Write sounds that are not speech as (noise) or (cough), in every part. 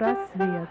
Психпросвет.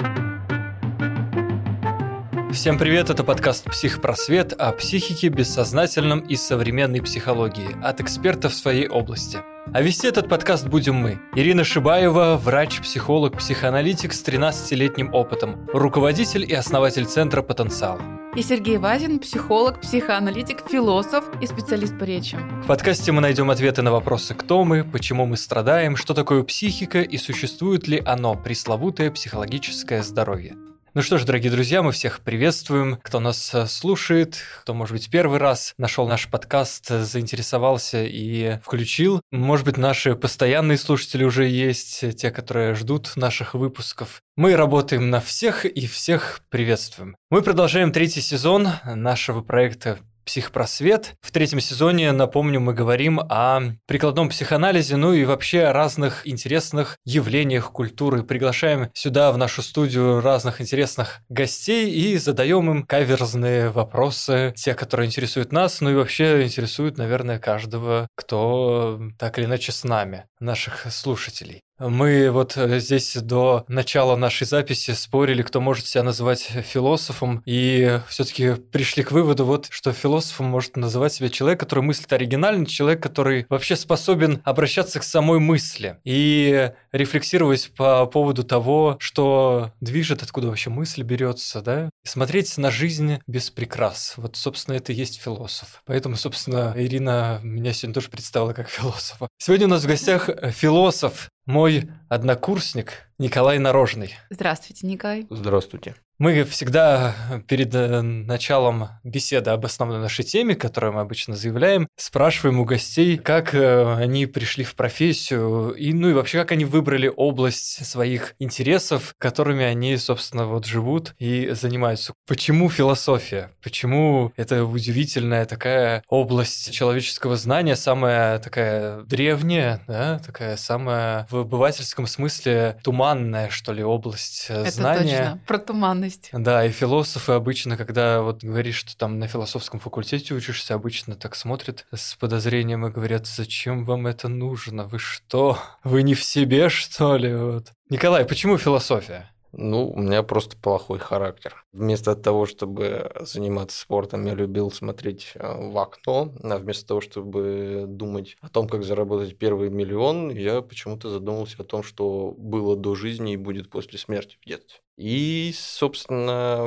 Всем привет, это подкаст «Психпросвет» о психике, бессознательном и современной психологии от экспертов своей области. А вести этот подкаст будем мы. Ирина Шибаева, врач, психолог, психоаналитик с 13-летним опытом, руководитель и основатель Центра «Потенциал». И Сергей Вазин, психолог, психоаналитик, философ и специалист по речи. В подкасте мы найдем ответы на вопросы «Кто мы?», «Почему мы страдаем?», «Что такое психика?» и существует ли оно, пресловутое психологическое здоровье. Ну что ж, дорогие друзья, мы всех приветствуем, кто нас э, слушает, кто, может быть, первый раз нашел наш подкаст, э, заинтересовался и включил. Может быть, наши постоянные слушатели уже есть, э, те, которые ждут наших выпусков. Мы работаем на всех и всех приветствуем. Мы продолжаем третий сезон нашего проекта «Психпросвет». В третьем сезоне, напомню, мы говорим о прикладном психоанализе, ну и вообще о разных интересных явлениях культуры. Приглашаем сюда, в нашу студию, разных интересных гостей и задаем им каверзные вопросы, те, которые интересуют нас, ну и вообще интересуют, наверное, каждого, кто так или иначе с нами, наших слушателей. Мы вот э, здесь до начала нашей записи спорили, кто может себя называть философом, и все-таки пришли к выводу, вот, что философом может называть себя человек, который мыслит оригинально, человек, который вообще способен обращаться к самой мысли и рефлексировать по поводу того, что движет, откуда вообще мысль берется, да, смотреть на жизнь без прикрас. Вот, собственно, это и есть философ. Поэтому, собственно, Ирина меня сегодня тоже представила как философа. Сегодня у нас в гостях философ, мой однокурсник Николай Нарожный. Здравствуйте, Николай. Здравствуйте. Мы всегда перед э, началом беседы об основной нашей теме, которую мы обычно заявляем, спрашиваем у гостей, как э, они пришли в профессию, и, ну и вообще, как они выбрали область своих интересов, которыми они, собственно, вот живут и занимаются. Почему философия? Почему это удивительная такая область человеческого знания, самая такая древняя, да, такая самая в обывательском смысле туманная, что ли, область э, это знания? точно, про туманность. Да, и философы обычно, когда вот говоришь, что там на философском факультете учишься, обычно так смотрят с подозрением и говорят, зачем вам это нужно? Вы что? Вы не в себе, что ли? Вот. Николай, почему философия? Ну, у меня просто плохой характер. Вместо того, чтобы заниматься спортом, я любил смотреть э, в окно, а вместо того, чтобы думать о том, как заработать первый миллион, я почему-то задумался о том, что было до жизни и будет после смерти в детстве. И, собственно,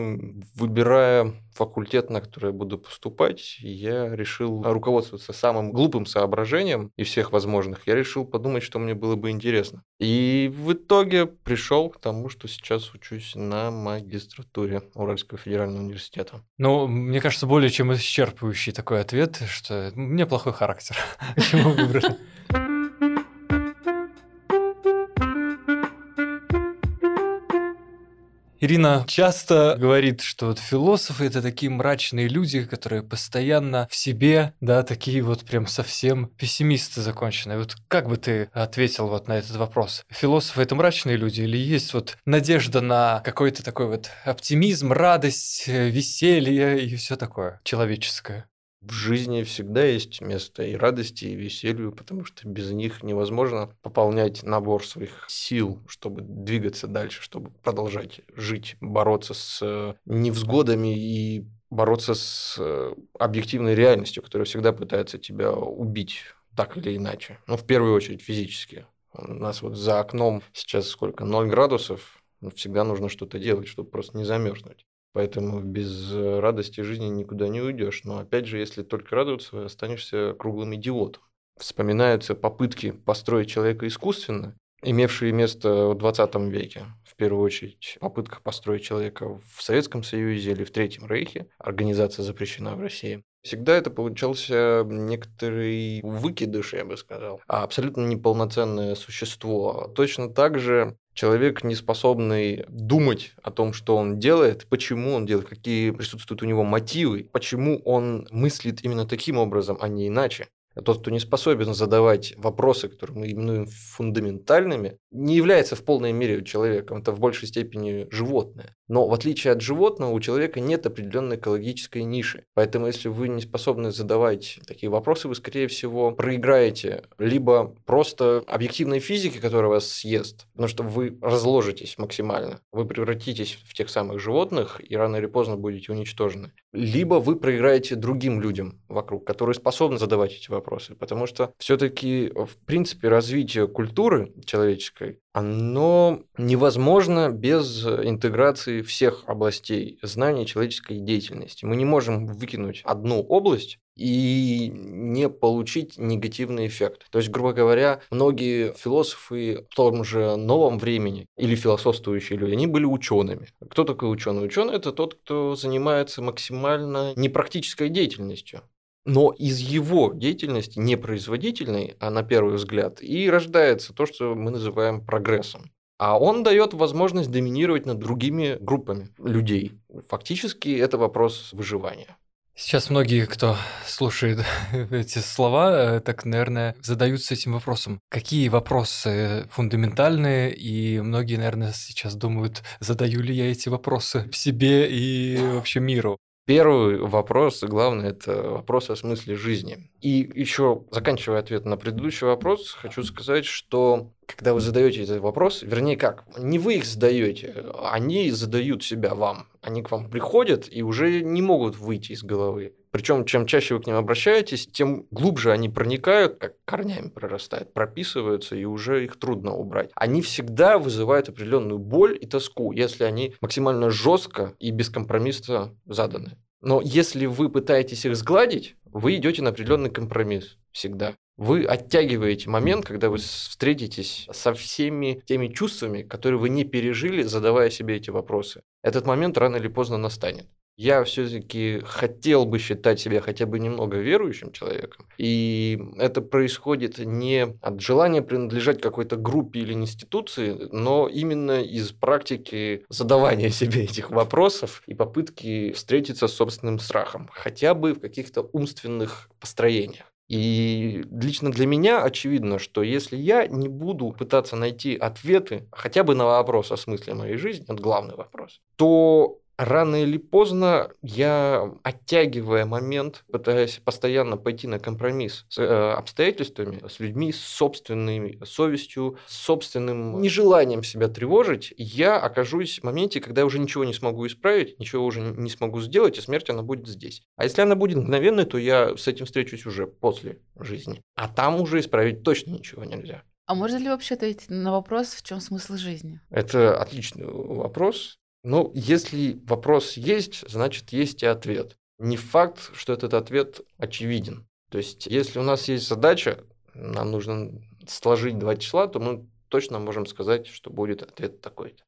выбирая факультет, на который я буду поступать, я решил руководствоваться самым глупым соображением из всех возможных. Я решил подумать, что мне было бы интересно. И в итоге пришел к тому, что сейчас учусь на магистратуре Уральского федерального университета. Ну, мне кажется, более чем исчерпывающий такой ответ, что у меня плохой характер. (laughs) Почему выбрали? Ирина часто говорит, что вот философы это такие мрачные люди, которые постоянно в себе, да, такие вот прям совсем пессимисты законченные. Вот как бы ты ответил вот на этот вопрос? Философы это мрачные люди или есть вот надежда на какой-то такой вот оптимизм, радость, веселье и все такое человеческое? В жизни всегда есть место и радости, и веселью, потому что без них невозможно пополнять набор своих сил, чтобы двигаться дальше, чтобы продолжать жить, бороться с э, невзгодами и бороться с э, объективной реальностью, которая всегда пытается тебя убить так или иначе. Ну, в первую очередь физически. У нас вот за окном сейчас сколько? 0 градусов. Всегда нужно что-то делать, чтобы просто не замерзнуть. Поэтому без э, радости жизни никуда не уйдешь. Но опять же, если только радоваться, останешься круглым идиотом. Вспоминаются попытки построить человека искусственно, имевшие место в 20 веке. В первую очередь, попытка построить человека в Советском Союзе или в Третьем Рейхе. Организация запрещена в России. Всегда это получался некоторый выкидыш, я бы сказал, а абсолютно неполноценное существо. Точно так же человек, не способный думать о том, что он делает, почему он делает, какие присутствуют у него мотивы, почему он мыслит именно таким образом, а не иначе. А тот, кто не способен задавать вопросы, которые мы именуем фундаментальными, не является в полной мере человеком, это в большей степени животное. Но в отличие от животного, у человека нет определенной экологической ниши. Поэтому если вы не способны задавать такие вопросы, вы, скорее всего, проиграете либо просто объективной физике, которая вас съест, потому что вы разложитесь максимально, вы превратитесь в тех самых животных и рано или поздно будете уничтожены. Либо вы проиграете другим людям вокруг, которые способны задавать эти вопросы, потому что все-таки, в принципе, развитие культуры человеческой оно невозможно без интеграции всех областей знаний человеческой деятельности. Мы не можем выкинуть одну область и не получить негативный эффект. То есть, грубо говоря, многие философы в том же новом времени или философствующие люди, они были учеными. Кто такой ученый? Ученый это тот, кто занимается максимально непрактической деятельностью. Но из его деятельности, непроизводительной, а на первый взгляд, и рождается то, что мы называем прогрессом. А он дает возможность доминировать над другими группами людей. Фактически это вопрос выживания. Сейчас многие, кто слушает (laughs) эти слова, э, так, наверное, задаются этим вопросом. Какие вопросы фундаментальные? И многие, наверное, сейчас думают, задаю ли я эти вопросы себе и вообще миру. Первый вопрос, главное, это вопрос о смысле жизни. И еще, заканчивая ответ на предыдущий вопрос, хочу сказать, что когда вы задаете этот вопрос, вернее как, не вы их задаете, они задают себя вам. Они к вам приходят и уже не могут выйти из головы. Причем, чем чаще вы к ним обращаетесь, тем глубже они проникают, как корнями прорастают, прописываются, и уже их трудно убрать. Они всегда вызывают определенную боль и тоску, если они максимально жестко и бескомпромиссно заданы. Но если вы пытаетесь их сгладить, вы идете на определенный компромисс всегда. Вы оттягиваете момент, когда вы встретитесь со всеми теми чувствами, которые вы не пережили, задавая себе эти вопросы. Этот момент рано или поздно настанет я все-таки хотел бы считать себя хотя бы немного верующим человеком. И это происходит не от желания принадлежать какой-то группе или институции, но именно из практики задавания (laughs) себе этих вопросов и попытки встретиться с собственным страхом, хотя бы в каких-то умственных построениях. И лично для меня очевидно, что если я не буду пытаться найти ответы хотя бы на вопрос о смысле моей жизни, это главный вопрос, то рано или поздно я, оттягивая момент, пытаясь постоянно пойти на компромисс с э, обстоятельствами, с людьми, с собственной совестью, с собственным нежеланием себя тревожить, я окажусь в моменте, когда я уже ничего не смогу исправить, ничего уже не смогу сделать, и смерть она будет здесь. А если она будет мгновенной, то я с этим встречусь уже после жизни. А там уже исправить точно ничего нельзя. А можно ли вообще ответить на вопрос, в чем смысл жизни? Это отличный вопрос. Ну, если вопрос есть, значит, есть и ответ. Не факт, что этот ответ очевиден. То есть, если у нас есть задача, нам нужно сложить два числа, то мы точно можем сказать, что будет ответ такой-то.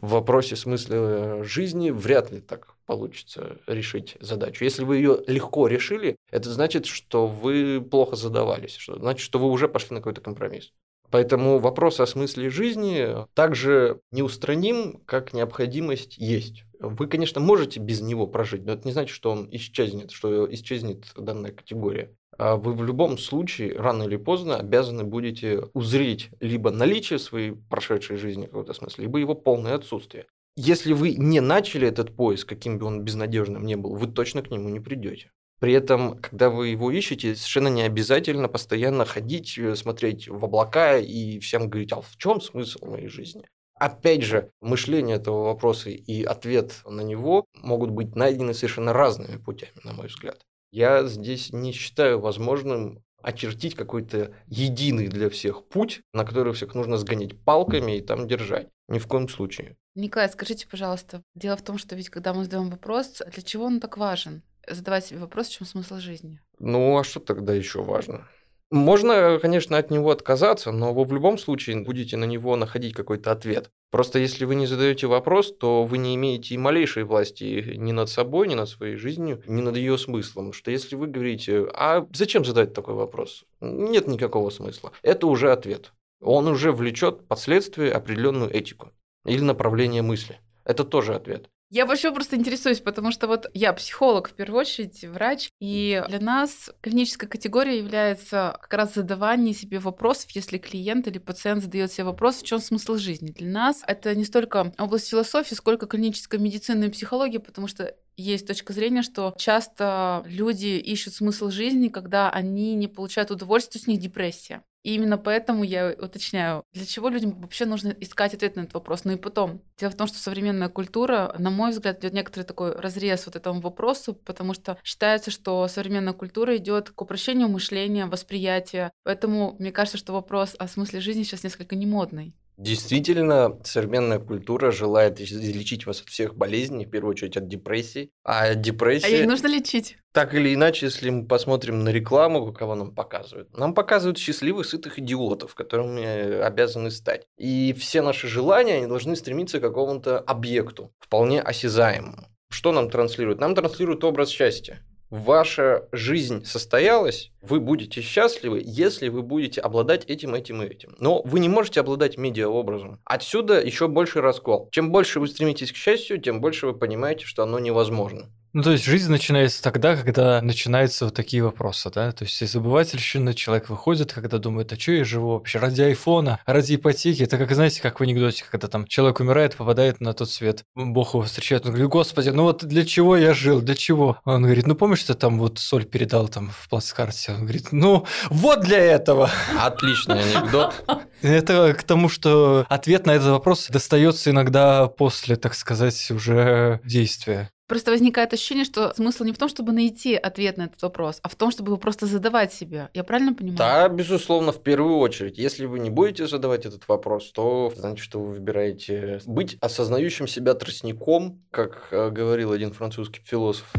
В вопросе смысла жизни вряд ли так получится решить задачу. Если вы ее легко решили, это значит, что вы плохо задавались, что значит, что вы уже пошли на какой-то компромисс. Поэтому вопрос о смысле жизни также неустраним, как необходимость есть. Вы, конечно, можете без него прожить, но это не значит, что он исчезнет, что исчезнет данная категория. А вы в любом случае, рано или поздно, обязаны будете узреть либо наличие своей прошедшей жизни в каком-то смысле, либо его полное отсутствие. Если вы не начали этот поиск, каким бы он безнадежным ни был, вы точно к нему не придете. При этом, когда вы его ищете, совершенно не обязательно постоянно ходить, э, смотреть в облака и всем говорить, а в чем смысл моей жизни? Опять же, мышление этого вопроса и ответ на него могут быть найдены совершенно разными путями, на мой взгляд. Я здесь не считаю возможным очертить какой-то единый для всех путь, на который всех нужно сгонять палками и там держать. Ни в коем случае. Николай, скажите, пожалуйста, дело в том, что ведь когда мы задаем вопрос, для чего он так важен? Задавать себе вопрос, в чем смысл жизни. Ну, а что тогда еще важно? Можно, конечно, от него отказаться, но вы в любом случае будете на него находить какой-то ответ. Просто если вы не задаете вопрос, то вы не имеете и малейшей власти ни над собой, ни над своей жизнью, ни над ее смыслом. Что если вы говорите, а зачем задать такой вопрос? Нет никакого смысла. Это уже ответ. Он уже влечет последствия определенную этику или направление мысли. Это тоже ответ. Я вообще просто интересуюсь, потому что вот я психолог в первую очередь, врач, и для нас клиническая категория является как раз задавание себе вопросов, если клиент или пациент задает себе вопрос, в чем смысл жизни. Для нас это не столько область философии, сколько клиническая медицина и психология, потому что есть точка зрения, что часто люди ищут смысл жизни, когда они не получают есть у них депрессия. И именно поэтому я уточняю, для чего людям вообще нужно искать ответ на этот вопрос. Ну и потом, дело в том, что современная культура, на мой взгляд, идет некоторый такой разрез вот этому вопросу, потому что считается, что современная культура идет к упрощению мышления, восприятия. Поэтому мне кажется, что вопрос о смысле жизни сейчас несколько немодный. Действительно, современная культура желает излечить вас от всех болезней, в первую очередь от депрессии. А депрессия... А ей нужно лечить. Так или иначе, если мы посмотрим на рекламу, кого нам показывают, нам показывают счастливых, сытых идиотов, которыми обязаны стать. И все наши желания, они должны стремиться к какому-то объекту, вполне осязаемому. Что нам транслируют? Нам транслируют образ счастья ваша жизнь состоялась, вы будете счастливы, если вы будете обладать этим, этим и этим. Но вы не можете обладать медиаобразом. Отсюда еще больше раскол. Чем больше вы стремитесь к счастью, тем больше вы понимаете, что оно невозможно. Ну, то есть жизнь начинается тогда, когда начинаются вот такие вопросы, да? То есть из обывательщины человек выходит, когда думает, а что я живу вообще? Ради айфона, ради ипотеки. Это как, знаете, как в анекдоте, когда там человек умирает, попадает на тот свет. Бог его встречает, он говорит, господи, ну вот для чего я жил, для чего? Он говорит, ну помнишь, ты там вот соль передал там в плацкарте? Он говорит, ну вот для этого. Отличный анекдот. Это к тому, что ответ на этот вопрос достается иногда после, так сказать, уже действия. Просто возникает ощущение, что смысл не в том, чтобы найти ответ на этот вопрос, а в том, чтобы его просто задавать себе. Я правильно понимаю? Да, безусловно, в первую очередь. Если вы не будете задавать этот вопрос, то значит, что вы выбираете быть осознающим себя тростником, как э, говорил один французский философ.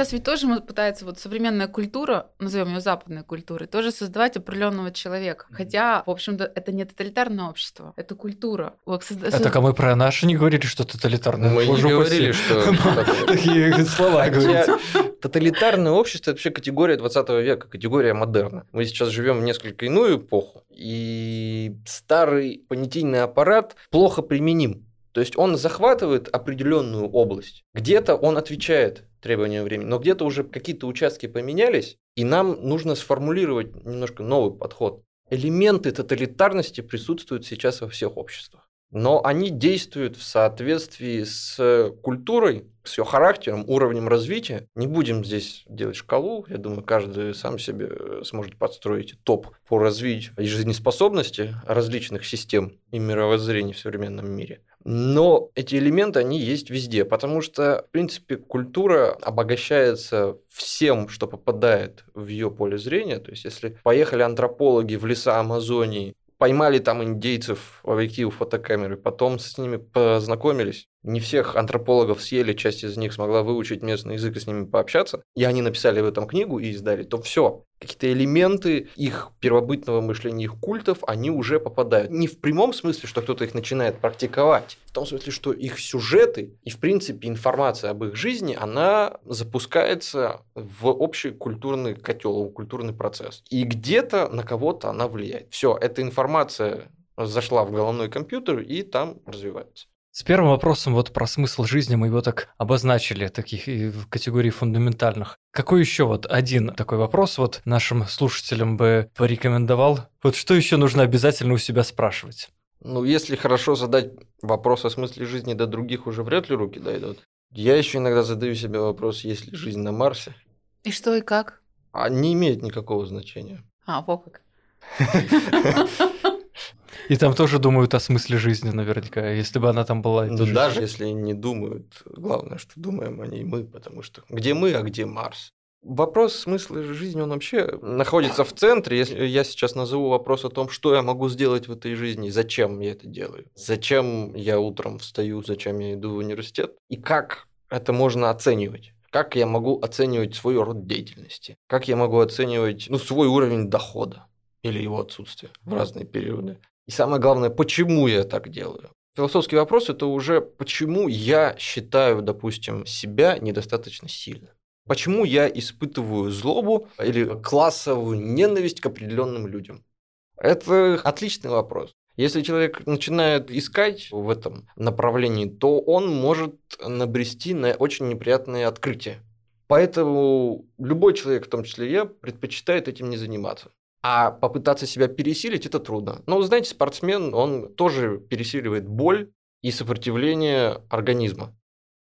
Сейчас ведь тоже пытается вот современная культура, назовем ее западной культурой, тоже создавать определенного человека. Хотя, в общем-то, это не тоталитарное общество, это культура. Это а мы про наши не говорили, что тоталитарное. Мы не говорили, что (laughs) такие слова говорите. Тоталитарное общество – это вообще категория 20 века, категория модерна. Мы сейчас живем в несколько иную эпоху, и старый понятийный аппарат плохо применим. То есть он захватывает определенную область. Где-то он отвечает требованиям времени, но где-то уже какие-то участки поменялись, и нам нужно сформулировать немножко новый подход. Элементы тоталитарности присутствуют сейчас во всех обществах. Но они действуют в соответствии с культурой, с ее характером, уровнем развития. Не будем здесь делать шкалу. Я думаю, каждый сам себе сможет подстроить топ по развитию жизнеспособности различных систем и мировоззрений в современном мире. Но эти элементы, они есть везде, потому что, в принципе, культура обогащается всем, что попадает в ее поле зрения. То есть, если поехали антропологи в леса Амазонии, поймали там индейцев в объективы фотокамеры, потом с ними познакомились, не всех антропологов съели, часть из них смогла выучить местный язык и с ними пообщаться, и они написали в этом книгу и издали, то все, какие-то элементы их первобытного мышления, их культов, они уже попадают. Не в прямом смысле, что кто-то их начинает практиковать, в том смысле, что их сюжеты и, в принципе, информация об их жизни, она запускается в общий культурный котел, в культурный процесс. И где-то на кого-то она влияет. Все, эта информация зашла в головной компьютер и там развивается. С первым вопросом вот про смысл жизни мы его так обозначили, таких в категории фундаментальных. Какой еще вот один такой вопрос вот нашим слушателям бы порекомендовал? Вот что еще нужно обязательно у себя спрашивать? Ну, если хорошо задать вопрос о смысле жизни, до других уже вряд ли руки дойдут. Я еще иногда задаю себе вопрос, есть ли жизнь на Марсе. И что и как? А не имеет никакого значения. А, вот как. (laughs) И там тоже думают о смысле жизни наверняка, если бы она там была. Ну, даже если не думают, главное, что думаем они и мы, потому что где мы, а где Марс? Вопрос смысла жизни, он вообще находится в центре. Если я сейчас назову вопрос о том, что я могу сделать в этой жизни, зачем я это делаю, зачем я утром встаю, зачем я иду в университет, и как это можно оценивать. Как я могу оценивать свой род деятельности? Как я могу оценивать ну, свой уровень дохода или его отсутствие в разные периоды? И самое главное, почему я так делаю? Философский вопрос – это уже почему я считаю, допустим, себя недостаточно сильным. Почему я испытываю злобу или классовую ненависть к определенным людям? Это отличный вопрос. Если человек начинает искать в этом направлении, то он может набрести на очень неприятные открытия. Поэтому любой человек, в том числе я, предпочитает этим не заниматься. А попытаться себя пересилить это трудно. Но, знаете, спортсмен, он тоже пересиливает боль и сопротивление организма.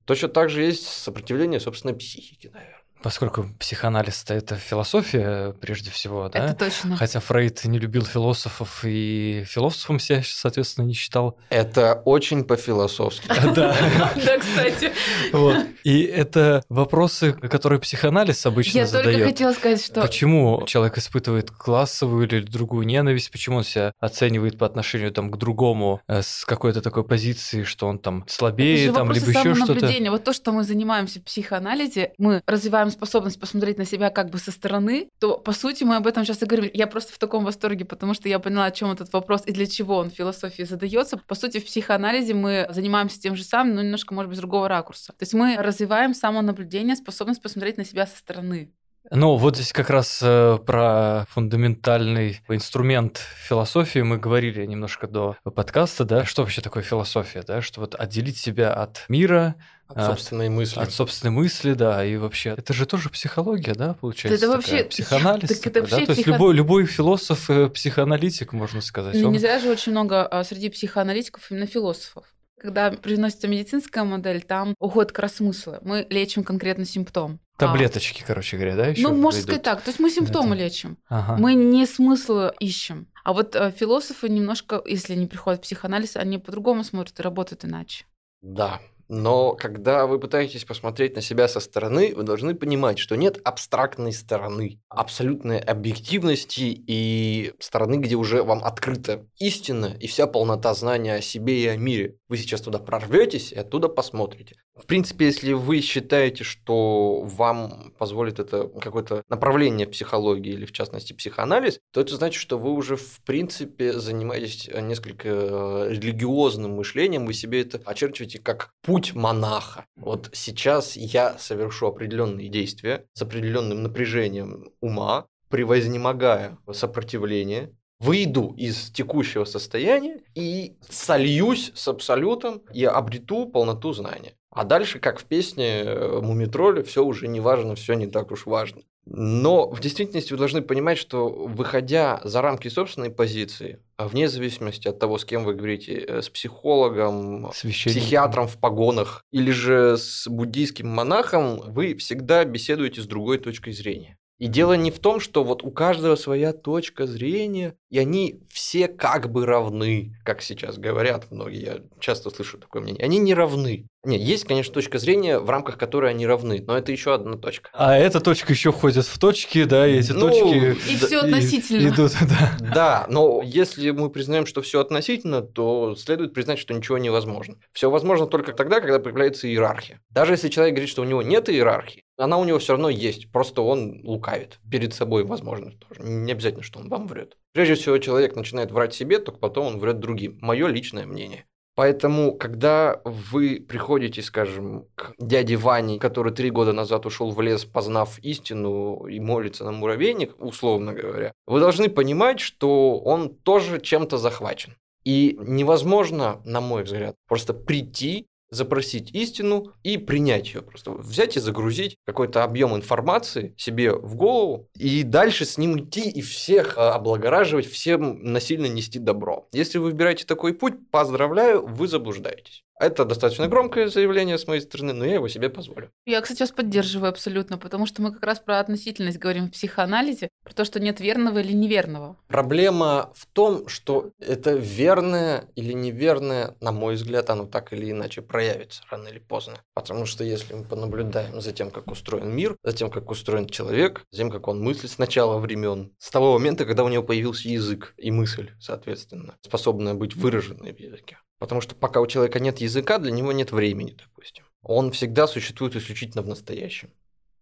Точно так же есть сопротивление собственной психики, наверное. Поскольку психоанализ это философия прежде всего, да? Это точно. Хотя Фрейд не любил философов и философом себя, соответственно, не считал. Это очень по-философски. (laughs) Да. Да, кстати. Вот. И это вопросы, которые психоанализ обычно Я только задает. хотела сказать, что... Почему человек испытывает классовую или другую ненависть? Почему он себя оценивает по отношению там, к другому э, с какой-то такой позиции, что он там слабее, там, либо еще что-то? Вот то, что мы занимаемся в психоанализе, мы развиваем способность посмотреть на себя как бы со стороны, то, по сути, мы об этом сейчас и говорим. Я просто в таком восторге, потому что я поняла, о чем этот вопрос и для чего он в философии задается. По сути, в психоанализе мы занимаемся тем же самым, но немножко, может быть, с другого ракурса. То есть мы развиваем самонаблюдение, способность посмотреть на себя со стороны. Ну, вот здесь как раз э, про фундаментальный инструмент философии мы говорили немножко до подкаста, да, что вообще такое философия, да, что вот отделить себя от мира, От А, собственной мысли. от собственной мысли, да, и вообще, это же тоже психология, да, получается? Это такая, вообще- психоанализ, так это такой, да? вообще то есть психо- любой, любой философ, э, психоаналитик, можно сказать, Ну, он- Не зря же очень много а, среди психоаналитиков именно философов. Когда приносится медицинская модель, там уходит как раз смысла. Мы лечим конкретно симптом. А, таблеточки, короче говоря, да, еще ну, можно сказать так. То есть мы симптомы Это- лечим. Ага. Мы не смысл ищем. А вот э, философы немножко, если они приходят в психоанализ, они по-другому смотрят и работают иначе. Да. Но когда вы пытаетесь посмотреть на себя со стороны, вы должны понимать, что нет абстрактной стороны, абсолютной объективности и стороны, где уже вам открыта истина и вся полнота знания о себе и о мире. Вы сейчас туда прорветесь и оттуда посмотрите. В принципе, если вы считаете, что вам позволит это какое-то направление психологии или, в частности, психоанализ, то это значит, что вы уже, в принципе, занимаетесь несколько э, религиозным мышлением, вы себе это очерчиваете как путь монаха. Вот сейчас я совершу определенные действия с определенным напряжением ума, превознемогая сопротивление, выйду из текущего состояния и сольюсь с абсолютом и обрету полноту знания. А дальше, как в песне э, Мумитроля, все уже не важно, все не так уж важно. Но в действительности вы должны понимать, что выходя за рамки собственной позиции, вне зависимости от того, с кем вы говорите, э, с психологом, Священником. психиатром в погонах или же с буддийским монахом, вы всегда беседуете с другой точкой зрения. И дело не в том, что вот у каждого своя точка зрения, и они все как бы равны, как сейчас говорят многие, я часто слышу такое мнение. Они не равны. Нет, есть, конечно, точка зрения, в рамках которой они равны, но это еще одна точка. А эта точка еще входит в точки, да, и эти Ну, точки... И Да, все и- относительно. Идут, (laughs) да. Да, но если мы признаем, что все относительно, то следует признать, что ничего невозможно. Все возможно только тогда, когда появляется иерархия. Даже если человек говорит, что у него нет иерархии, она у него все равно есть, просто он лукавит перед собой, возможно, тоже. Не обязательно, что он вам врет. Прежде всего, человек начинает врать себе, только потом он врет другим. Мое личное мнение. Поэтому, когда вы приходите, скажем, к дяде Ване, который три года назад ушел в лес, познав истину и молится на муравейник, условно говоря, вы должны понимать, что он тоже чем-то захвачен. И невозможно, на мой взгляд, просто прийти, запросить истину и принять ее. Просто взять и загрузить какой-то объем информации себе в голову и дальше с ним идти и всех э, облагораживать, всем насильно нести добро. Если вы выбираете такой путь, поздравляю, вы заблуждаетесь. Это достаточно громкое заявление с моей стороны, но я его себе позволю. Я, кстати, вас поддерживаю абсолютно, потому что мы как раз про относительность говорим в психоанализе, про то, что нет верного или неверного. Проблема в том, что это верное или неверное, на мой взгляд, оно так или иначе проявится рано или поздно. Потому что если мы понаблюдаем за тем, как устроен мир, за тем, как устроен человек, за тем, как он мыслит с начала времен, с того момента, когда у него появился язык и мысль, соответственно, способная быть выраженной в языке. Потому что пока у человека нет языка, для него нет времени, допустим. Он всегда существует исключительно в настоящем.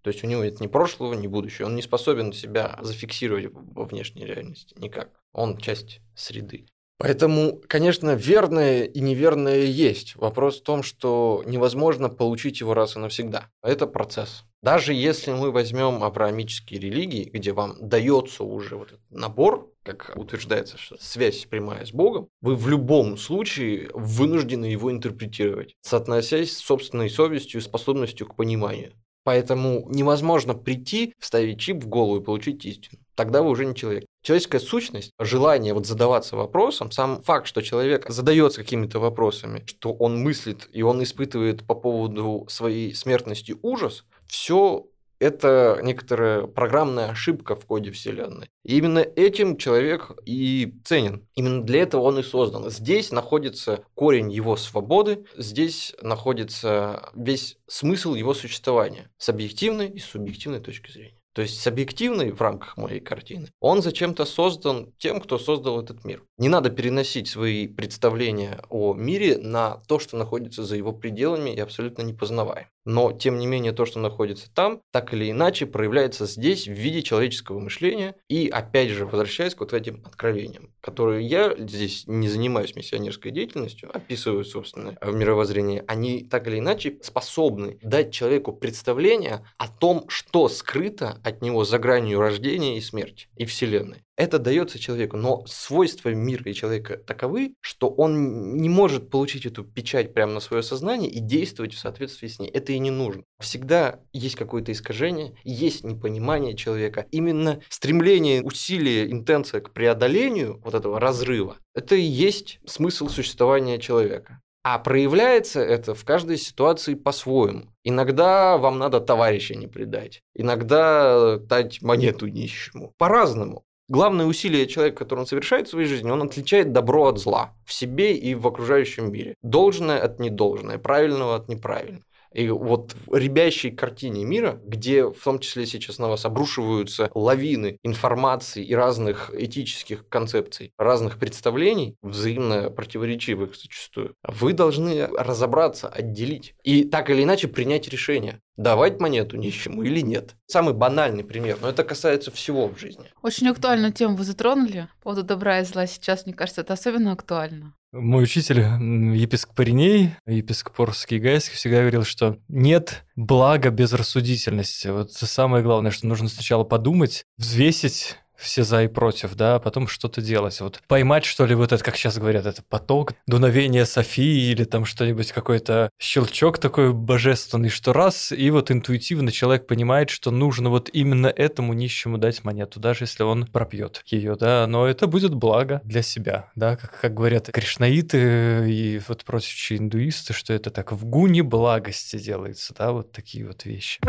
То есть у него нет ни прошлого, ни будущего. Он не способен себя зафиксировать во внешней реальности никак. Он часть среды. Поэтому, конечно, верное и неверное есть. Вопрос в том, что невозможно получить его раз и навсегда. Это процесс. Даже если мы возьмем авраамические религии, где вам дается уже вот этот набор как утверждается, что связь прямая с Богом, вы в любом случае вынуждены его интерпретировать, соотносясь с собственной совестью и способностью к пониманию. Поэтому невозможно прийти, вставить чип в голову и получить истину. Тогда вы уже не человек. Человеческая сущность, желание вот задаваться вопросом, сам факт, что человек задается какими-то вопросами, что он мыслит и он испытывает по поводу своей смертности ужас, все это некоторая программная ошибка в коде Вселенной. И именно этим человек и ценен. Именно для этого он и создан. Здесь находится корень его свободы, здесь находится весь смысл его существования с объективной и субъективной точки зрения. То есть с объективной в рамках моей картины, он зачем-то создан тем, кто создал этот мир. Не надо переносить свои представления о мире на то, что находится за его пределами и абсолютно непознаваем. Но, тем не менее, то, что находится там, так или иначе проявляется здесь в виде человеческого мышления. И, опять же, возвращаясь к вот этим откровениям, которые я здесь не занимаюсь миссионерской деятельностью, описываю, собственно, в мировоззрении, они так или иначе способны дать человеку представление о том, что скрыто от него за гранью рождения и смерти и Вселенной. Это дается человеку, но свойства мира и человека таковы, что он не может получить эту печать прямо на свое сознание и действовать в соответствии с ней. Это и не нужно. Всегда есть какое-то искажение, есть непонимание человека. Именно стремление, усилие, интенция к преодолению вот этого разрыва, это и есть смысл существования человека. А проявляется это в каждой ситуации по-своему. Иногда вам надо товарища не предать, иногда дать монету нищему. По-разному. Главное усилие человека, которое он совершает в своей жизни, он отличает добро от зла в себе и в окружающем мире. Должное от недолжное, правильного от неправильного. И вот в ребящей картине мира, где в том числе сейчас на вас обрушиваются лавины информации и разных этических концепций, разных представлений, взаимно противоречивых зачастую, вы должны разобраться, отделить и так или иначе принять решение давать монету нищему или нет. Самый банальный пример, но это касается всего в жизни. Очень актуальную тему вы затронули. По поводу добра и зла сейчас, мне кажется, это особенно актуально. Мой учитель, епископ Пареней, епископ Орский Гайский, всегда говорил, что нет блага без рассудительности. Вот самое главное, что нужно сначала подумать, взвесить все за и против, да, а потом что-то делать. Вот поймать, что ли, вот это, как сейчас говорят, это поток, дуновение Софии или там что-нибудь, какой-то щелчок такой божественный, что раз, и вот интуитивно человек понимает, что нужно вот именно этому нищему дать монету, даже если он пропьет ее, да, но это будет благо для себя, да, как, как говорят кришнаиты и вот прочие индуисты, что это так в гуне благости делается, да, вот такие вот вещи.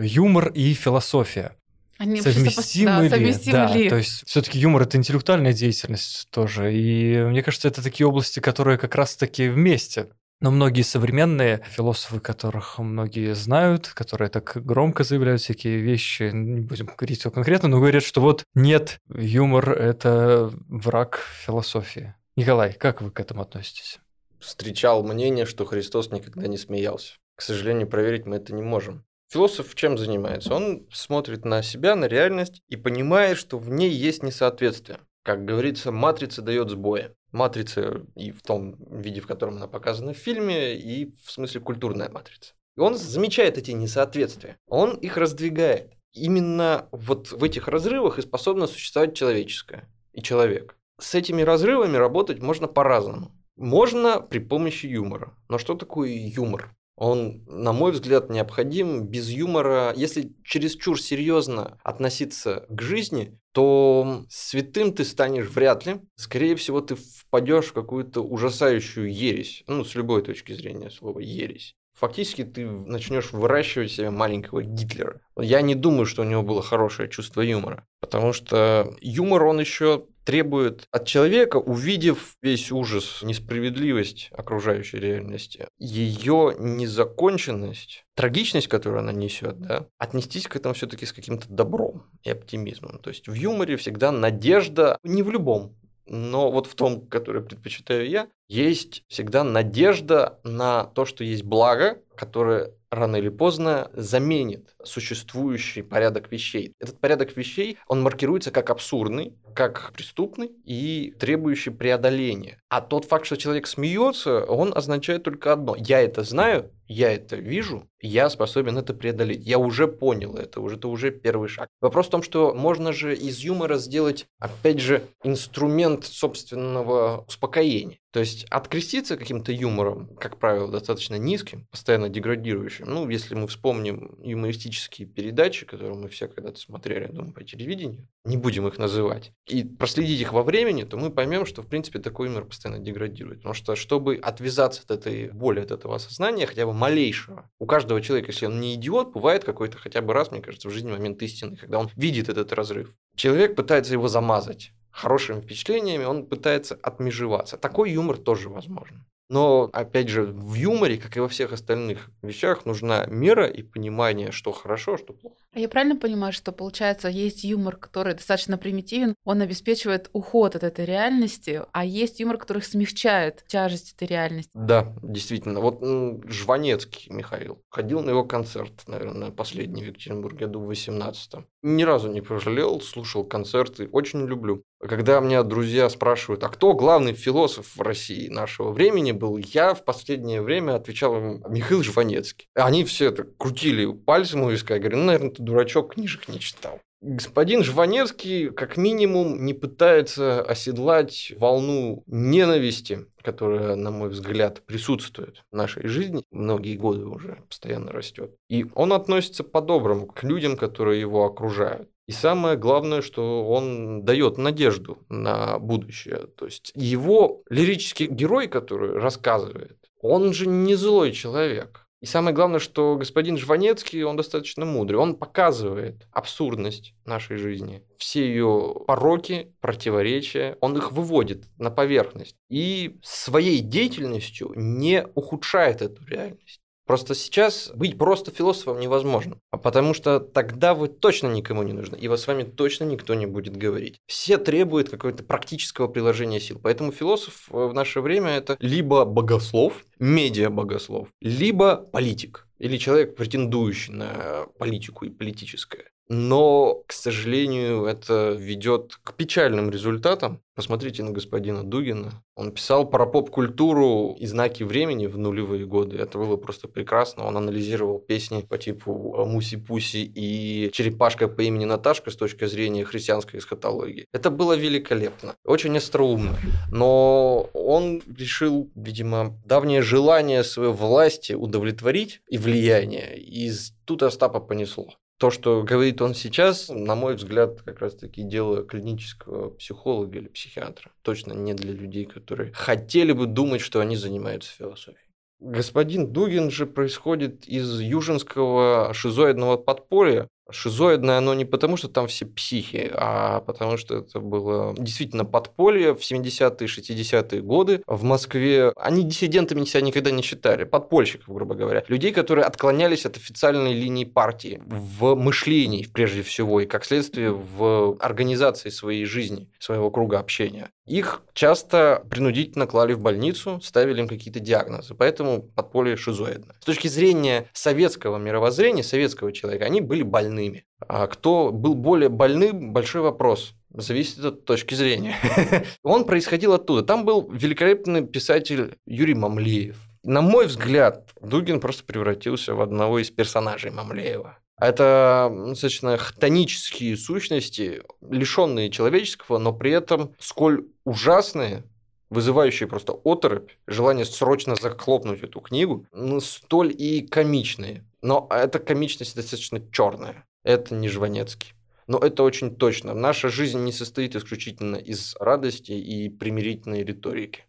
Юмор и философия. Они совместимы, да, ли? совместимы да, ли? то есть все-таки юмор это интеллектуальная деятельность тоже, и мне кажется, это такие области, которые как раз-таки вместе. Но многие современные философы, которых многие знают, которые так громко заявляют всякие вещи, не будем говорить все конкретно, но говорят, что вот нет, юмор – это враг философии. Николай, как вы к этому относитесь? Встречал мнение, что Христос никогда не смеялся. К сожалению, проверить мы это не можем. Философ чем занимается? Он смотрит на себя, на реальность и понимает, что в ней есть несоответствие. Как говорится, матрица дает сбои. Матрица и в том виде, в котором она показана в фильме, и в смысле культурная матрица. Он замечает эти несоответствия. Он их раздвигает. Именно вот в этих разрывах и способно существовать человеческое и человек. С этими разрывами работать можно по-разному. Можно при помощи юмора. Но что такое юмор? Он, на мой взгляд, необходим. Без юмора, если чересчур серьезно относиться к жизни, то святым ты станешь вряд ли. Скорее всего, ты впадешь в какую-то ужасающую ересь. Ну, с любой точки зрения слова ересь. Фактически ты начнешь выращивать себе маленького Гитлера. Я не думаю, что у него было хорошее чувство юмора. Потому что юмор, он еще требует от человека, увидев весь ужас, несправедливость окружающей реальности, ее незаконченность, трагичность, которую она несет, да, отнестись к этому все-таки с каким-то добром и оптимизмом. То есть в юморе всегда надежда, не в любом, но вот в том, который предпочитаю я, есть всегда надежда на то, что есть благо, которое рано или поздно заменит существующий порядок вещей. Этот порядок вещей, он маркируется как абсурдный, как преступный и требующий преодоления. А тот факт, что человек смеется, он означает только одно. Я это знаю, я это вижу, я способен это преодолеть. Я уже понял это, уже, это уже первый шаг. Вопрос в том, что можно же из юмора сделать, опять же, инструмент собственного успокоения. То есть откреститься каким-то юмором, как правило, достаточно низким, постоянно деградирующим. Ну, если мы вспомним юмористические передачи, которые мы все когда-то смотрели, думаю, по телевидению, не будем их называть, и проследить их во времени, то мы поймем, что, в принципе, такой юмор постоянно деградирует. Потому что, чтобы отвязаться от этой боли, от этого осознания, хотя бы малейшего, у каждого человека, если он не идиот, бывает какой-то хотя бы раз, мне кажется, в жизни момент истины, когда он видит этот разрыв. Человек пытается его замазать хорошими впечатлениями, он пытается отмежеваться. Такой юмор тоже возможен. Но, опять же, в юморе, как и во всех остальных вещах, нужна мера и понимание, что хорошо, что плохо. А я правильно понимаю, что, получается, есть юмор, который достаточно примитивен, он обеспечивает уход от этой реальности, а есть юмор, который смягчает тяжесть этой реальности? Да, действительно. Вот Жванецкий Михаил. Ходил на его концерт, наверное, последний в Екатеринбурге, году в 18-м. Ни разу не пожалел, слушал концерты, очень люблю. Когда меня друзья спрашивают, а кто главный философ в России нашего времени был, я в последнее время отвечал им Михаил Жванецкий. Они все это крутили пальцем у виска. Я говорю, ну, наверное, ты дурачок, книжек не читал. Господин Жванецкий, как минимум, не пытается оседлать волну ненависти, которая, на мой взгляд, присутствует в нашей жизни, многие годы уже постоянно растет. И он относится по-доброму к людям, которые его окружают. И самое главное, что он дает надежду на будущее. То есть его лирический герой, который рассказывает, он же не злой человек. И самое главное, что господин Жванецкий, он достаточно мудрый. Он показывает абсурдность нашей жизни, все ее пороки, противоречия, он их выводит на поверхность. И своей деятельностью не ухудшает эту реальность. Просто сейчас быть просто философом невозможно, а потому что тогда вы точно никому не нужны, и вас с вами точно никто не будет говорить. Все требуют какого-то практического приложения сил. Поэтому философ э, в наше время это либо богослов, медиа-богослов, либо политик или человек, претендующий на политику и политическое. Но, к сожалению, это ведет к печальным результатам. Посмотрите на господина Дугина. Он писал про поп-культуру и знаки времени в нулевые годы. Это было просто прекрасно. Он анализировал песни по типу Муси-Пуси и Черепашка по имени Наташка с точки зрения христианской эсхатологии. Это было великолепно. Очень остроумно. Но он решил, видимо, давнее желание своей власти удовлетворить и влияние. И тут Остапа понесло то, что говорит он сейчас, на мой взгляд, как раз-таки дело клинического психолога или психиатра. Точно не для людей, которые хотели бы думать, что они занимаются философией. Господин Дугин же происходит из южинского шизоидного подполья, Шизоидное оно не потому, что там все психи, а потому что это было действительно подполье в 70-е, 60-е годы в Москве. Они диссидентами себя никогда не считали, подпольщиков, грубо говоря. Людей, которые отклонялись от официальной линии партии в мышлении, прежде всего, и как следствие в организации своей жизни, своего круга общения. Их часто принудительно клали в больницу, ставили им какие-то диагнозы, поэтому подполье шизоидно. С точки зрения советского мировоззрения, советского человека, они были больными. А кто был более больным, большой вопрос. Зависит от точки зрения. (laughs) Он происходил оттуда. Там был великолепный писатель Юрий Мамлеев. На мой взгляд, Дугин просто превратился в одного из персонажей Мамлеева. Это достаточно хтонические сущности, лишенные человеческого, но при этом сколь ужасные, вызывающие просто оторопь, желание срочно захлопнуть эту книгу, ну, столь и комичные. Но эта комичность достаточно черная. Это не Жванецкий. Но это очень точно. Наша жизнь не состоит исключительно из радости и примирительной риторики.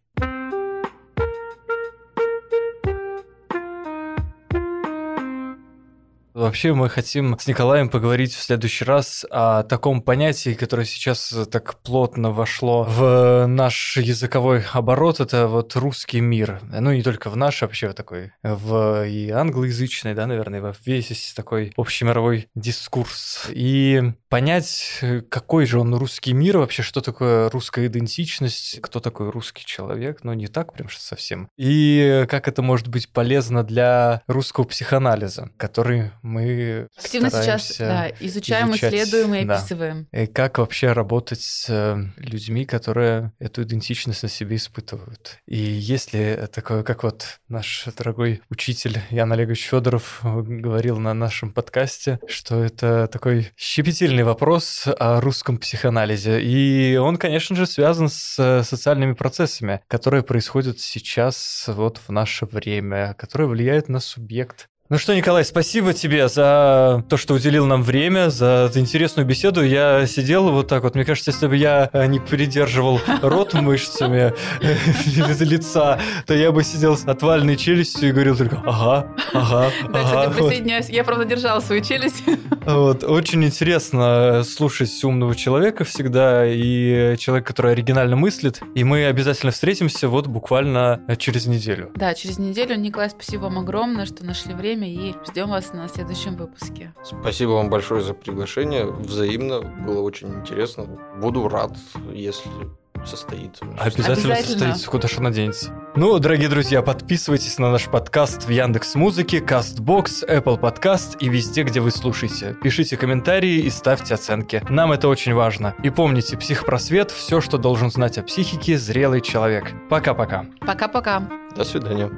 Вообще мы хотим с Николаем поговорить в следующий раз о таком понятии, которое сейчас так плотно вошло в наш языковой оборот. Это вот русский мир. Ну, не только в наш, а вообще в такой, в и англоязычный, да, наверное, во весь такой общемировой дискурс. И понять, какой же он русский мир вообще, что такое русская идентичность, кто такой русский человек, ну, не так прям что совсем. И как это может быть полезно для русского психоанализа, который мы активно сейчас да, изучаем, изучать, исследуем и описываем. И как вообще работать с э, людьми, которые эту идентичность на себе испытывают. И если такое, как вот наш дорогой учитель Ян Олегович Федоров говорил на нашем подкасте, что это такой щепетильный вопрос о русском психоанализе. И он, конечно же, связан с э, социальными процессами, которые происходят сейчас вот в наше время, которые влияют на субъект ну что, Николай, спасибо тебе за то, что уделил нам время, за интересную беседу. Я сидел вот так вот. Мне кажется, если бы я э, не придерживал рот мышцами э, (laughs) лица, то я бы сидел с отваленной челюстью и говорил только «ага, ага, ага». Да, кстати, присоединяюсь. Я, правда, держала свою челюсть. (laughs) Вот. Очень интересно слушать умного человека всегда и человека, который оригинально мыслит. И мы обязательно встретимся вот буквально через неделю. Да, через неделю. Николай, спасибо вам огромное, что нашли время время и ждем вас на следующем выпуске. Спасибо вам большое за приглашение. Взаимно. Было очень интересно. Буду рад, если состоится. Обязательно, Обязательно. состоится, куда же она денется. Ну, дорогие друзья, подписывайтесь на наш подкаст в Яндекс Музыке, Castbox, Apple Podcast и везде, где вы слушаете. Пишите комментарии и ставьте оценки. Нам это очень важно. И помните, психпросвет – все, что должен знать о психике зрелый человек. Пока-пока. Пока-пока. До свидания.